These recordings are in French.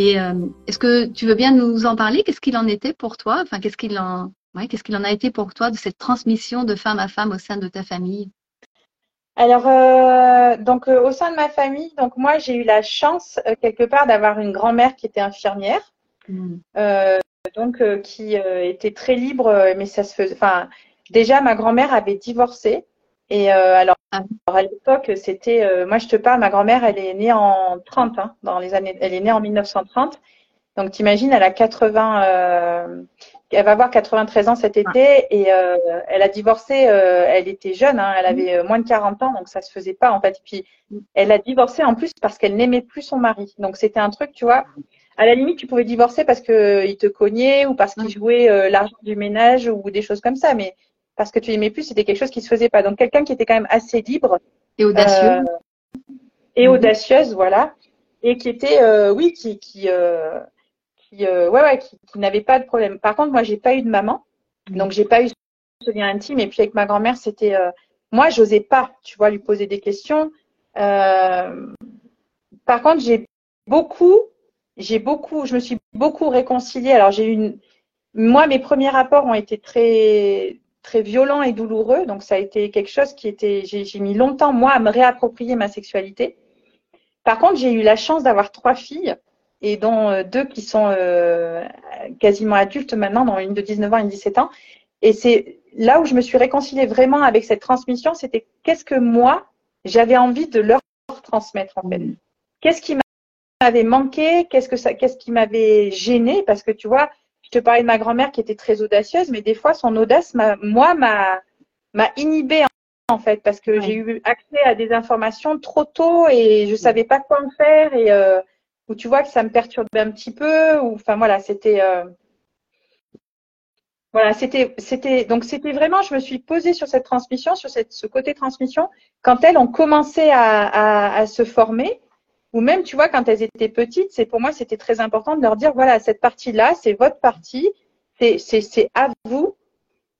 Et euh, est-ce que tu veux bien nous en parler? Qu'est-ce qu'il en était pour toi? Enfin, qu'est-ce qu'il en, ouais, qu'est-ce qu'il en a été pour toi de cette transmission de femme à femme au sein de ta famille? Alors, euh, donc euh, au sein de ma famille, donc moi j'ai eu la chance quelque part d'avoir une grand-mère qui était infirmière, Hmm. donc qui était très libre, mais ça se faisait. Enfin, déjà ma grand-mère avait divorcé. Et alors, Ah. alors, à l'époque, c'était, euh, moi je te parle, ma grand-mère, elle est née en 30, hein, dans les années, elle est née en 1930. Donc t'imagines, elle a 80, euh, elle va avoir 93 ans cet été et euh, elle a divorcé, euh, elle était jeune, hein, elle avait euh, moins de 40 ans, donc ça se faisait pas en fait. Et puis elle a divorcé en plus parce qu'elle n'aimait plus son mari. Donc c'était un truc, tu vois. À la limite, tu pouvais divorcer parce que il te cognait ou parce qu'il jouait euh, l'argent du ménage ou des choses comme ça, mais parce que tu aimais plus, c'était quelque chose qui se faisait pas. Donc quelqu'un qui était quand même assez libre Et audacieux. euh, et Mhm. audacieuse, voilà, et qui était, euh, oui, qui, qui, euh, qui, ouais, ouais, qui, qui n'avait pas de problème. Par contre, moi, j'ai pas eu de maman, Mhm. donc j'ai pas eu ce lien intime. Et puis avec ma grand-mère, c'était, moi, j'osais pas, tu vois, lui poser des questions. Par contre, j'ai beaucoup, j'ai beaucoup, je me suis beaucoup réconciliée. Alors j'ai eu une, moi, mes premiers rapports ont été très, très violents et douloureux. Donc ça a été quelque chose qui était, j'ai j'ai mis longtemps moi à me réapproprier ma sexualité. Par contre, j'ai eu la chance d'avoir trois filles et dont euh, deux qui sont euh, quasiment adultes maintenant, dont une de 19 ans et une de 17 ans. Et c'est là où je me suis réconciliée vraiment avec cette transmission, c'était qu'est-ce que moi j'avais envie de leur transmettre en fait. Mhm. Qu'est-ce qui m'avait manqué Qu'est-ce que ça Qu'est-ce qui m'avait gêné? Parce que tu vois, je te parlais de ma grand-mère qui était très audacieuse, mais des fois son audace, m'a- moi, m'a m'a inhibée en, en fait, parce que Ouais. j'ai eu accès à des informations trop tôt et je savais pas quoi en faire et euh, où tu vois que ça me perturbait un petit peu. Ou enfin voilà, c'était euh, voilà, c'était c'était donc c'était vraiment, je me suis posée sur cette transmission, sur cette, ce côté transmission quand elles ont commencé à, à, à se former ou même, tu vois, quand elles étaient petites, c'est pour moi, c'était très important de leur dire, voilà, cette partie-là, c'est votre partie, c'est, c'est, c'est à vous.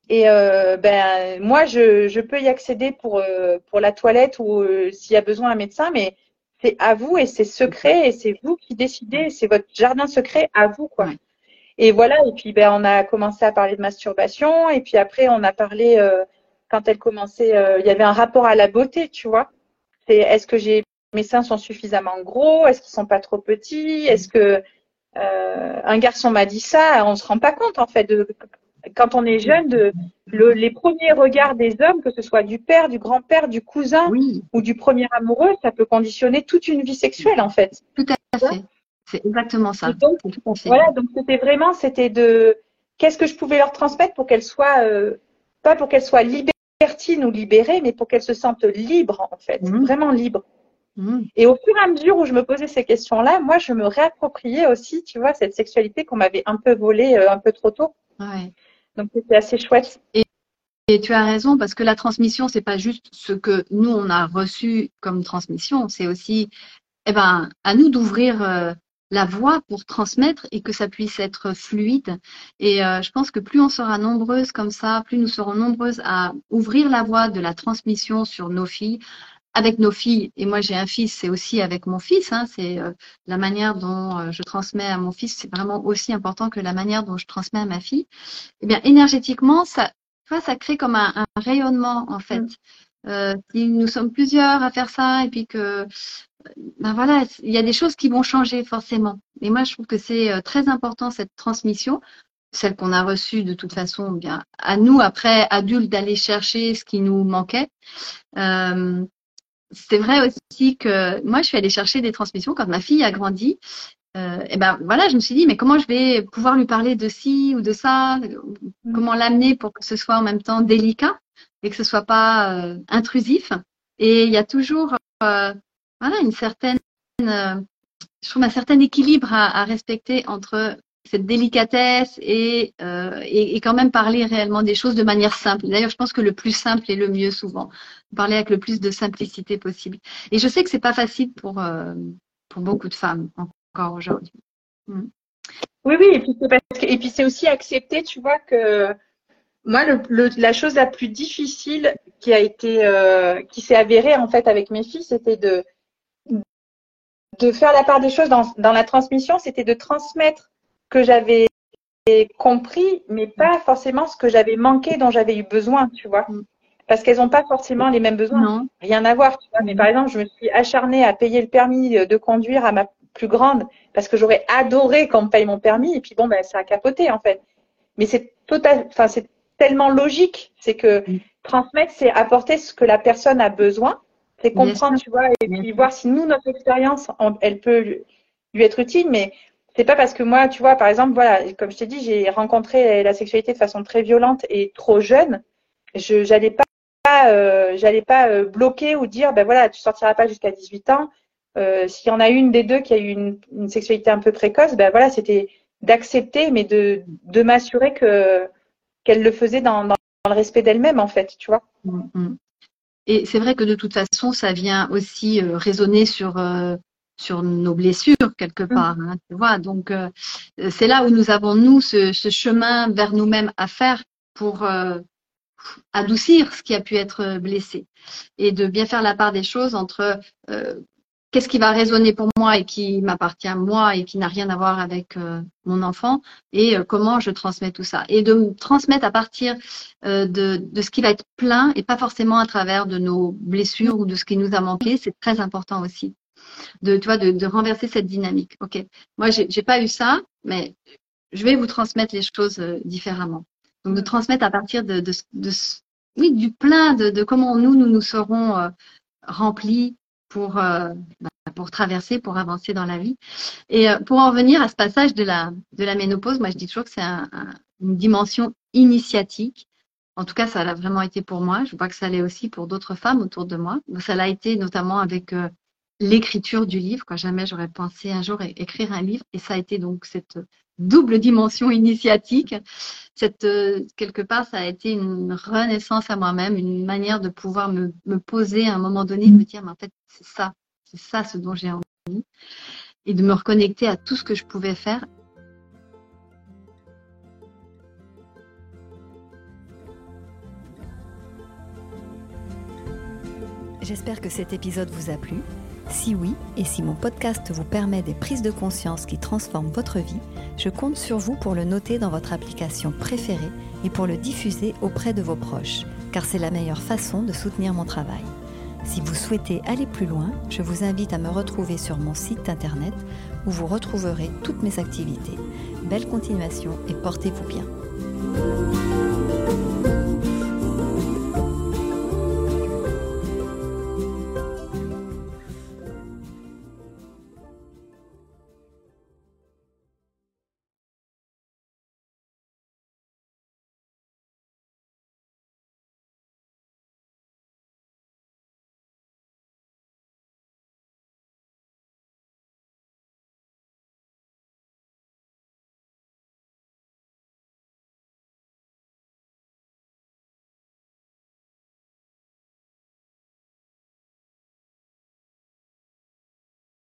Et euh, ben, moi, je, je peux y accéder pour, euh, pour la toilette ou euh, s'il y a besoin un médecin, mais c'est à vous et c'est secret et c'est vous qui décidez, c'est votre jardin secret à vous, quoi. Et voilà, et puis ben, on a commencé à parler de masturbation, et puis après, on a parlé, euh, quand elle commençait, euh, il y avait un rapport à la beauté, tu vois. C'est est-ce que j'ai mes seins sont suffisamment gros Est-ce qu'ils sont pas trop petits Est-ce que euh, un garçon m'a dit ça On se rend pas compte en fait de quand on est jeune de le- les premiers regards des hommes, que ce soit du père, du grand-père, du cousin Oui, ou du premier amoureux, ça peut conditionner toute une vie sexuelle en fait. tout à fait. C'est exactement ça. Et donc. Voilà, donc c'était vraiment, c'était de qu'est-ce que je pouvais leur transmettre pour qu'elles soient, euh, pas pour qu'elles soient libertines ou libérées, mais pour qu'elles se sentent libres en fait, Mhm. vraiment libres. Mhm. Et au fur et à mesure où je me posais ces questions-là, moi, je me réappropriais aussi, tu vois, cette sexualité qu'on m'avait un peu volée euh, un peu trop tôt. Ouais. Donc c'était assez chouette. Et tu as raison parce que la transmission, c'est pas juste ce que nous on a reçu comme transmission, c'est aussi, eh ben, à nous d'ouvrir euh, la voie pour transmettre et que ça puisse être fluide. Et euh, je pense que plus on sera nombreuses comme ça, plus nous serons nombreuses à ouvrir la voie de la transmission sur nos filles, avec nos filles. Et moi j'ai un fils, c'est aussi avec mon fils. Hein, c'est euh, la manière dont euh, je transmets à mon fils, c'est vraiment aussi important que la manière dont je transmets à ma fille. Eh bien, énergétiquement, ça, ça crée comme un, un rayonnement en fait. Mm. Euh, si nous sommes plusieurs à faire ça et puis que ben voilà, il y a des choses qui vont changer forcément. Et moi, je trouve que c'est euh, très important cette transmission, celle qu'on a reçue de toute façon, bien à nous après adultes d'aller chercher ce qui nous manquait. Euh, c'est vrai aussi que moi, je suis allée chercher des transmissions quand ma fille a grandi. Euh, et ben voilà, je me suis dit, mais comment je vais pouvoir lui parler de ci ou de ça? Comment l'amener pour que ce soit en même temps délicat et que ce soit pas euh, intrusif? Et il y a toujours euh, voilà une certaine je trouve un certain équilibre à, à respecter entre cette délicatesse et, euh, et, et, quand même parler réellement des choses de manière simple. D'ailleurs, je pense que le plus simple est le mieux souvent. Parler avec le plus de simplicité possible. Et je sais que c'est pas facile pour euh, pour beaucoup de femmes encore aujourd'hui. Mm. Oui, oui, et puis c'est parce que, c'est aussi accepter, tu vois que moi le, la chose la plus difficile qui a été euh, qui s'est avérée en fait avec mes filles, c'était de de faire la part des choses dans, dans la transmission, c'était de transmettre que j'avais compris, mais pas forcément ce que j'avais manqué, dont j'avais eu besoin, tu vois. Mm. Parce qu'elles n'ont pas forcément les mêmes besoins. Non. Rien à voir, tu vois. Mais par exemple, je me suis acharnée à payer le permis de conduire à ma plus grande parce que j'aurais adoré qu'on me paye mon permis et puis bon, ben, ça a capoté, en fait. Mais c'est total, enfin, c'est tellement logique. C'est que mm. transmettre, c'est apporter ce que la personne a besoin. C'est comprendre, tu vois, et puis voir si nous, notre expérience, elle peut lui être utile, mais c'est pas parce que moi, tu vois, par exemple, voilà, comme je t'ai dit, j'ai rencontré la sexualité de façon très violente et trop jeune. Je j'allais pas euh, j'allais pas euh, bloquer ou dire ben voilà, tu sortiras pas jusqu'à 18 ans. Euh, S'il y en a une des deux qui a eu une, sexualité un peu précoce, ben voilà, c'était d'accepter, mais de, de m'assurer que qu'elle le faisait dans, le respect d'elle-même, en fait, tu vois. Mm, mm. Et c'est vrai que de toute façon, ça vient aussi euh, résonner sur sur nos blessures quelque mmh. part. Hein, tu vois, donc euh, c'est là où nous avons nous ce, ce chemin vers nous-mêmes à faire pour euh, adoucir ce qui a pu être blessé et de bien faire la part des choses entre euh, qu'est-ce qui va résonner pour moi et qui m'appartient à moi et qui n'a rien à voir avec euh, mon enfant et euh, comment je transmets tout ça et de me transmettre à partir euh, de, de, ce qui va être plein et pas forcément à travers de nos blessures ou de ce qui nous a manqué c'est très important aussi de, tu de, de renverser cette dynamique. Ok, moi j'ai pas eu ça, mais je vais vous transmettre les choses euh, différemment. Donc de transmettre à partir de, de, de oui, du plein de, de, comment nous nous nous serons euh, remplis pour euh, bah, pour traverser, pour avancer dans la vie. Et pour en venir à ce passage de la de la ménopause, moi je dis toujours que c'est un, une dimension initiatique. En tout cas, ça l'a vraiment été pour moi. Je vois que ça l'est aussi pour d'autres femmes autour de moi. Ça l'a été notamment avec euh, l'écriture du livre. Quoi. Jamais j'aurais pensé un jour écrire un livre. Et ça a été donc cette double dimension initiatique. Cette, euh, quelque part, ça a été une renaissance à moi-même, une manière de pouvoir me, poser à un moment donné, me dire, mais en fait, c'est ça, c'est ça ce dont j'ai envie. Et de me reconnecter à tout ce que je pouvais faire. J'espère que cet épisode vous a plu. Si oui, et si mon podcast vous permet des prises de conscience qui transforment votre vie, je compte sur vous pour le noter dans votre application préférée et pour le diffuser auprès de vos proches, car c'est la meilleure façon de soutenir mon travail. Si vous souhaitez aller plus loin, je vous invite à me retrouver sur mon site internet où vous retrouverez toutes mes activités. Belle continuation et portez-vous bien.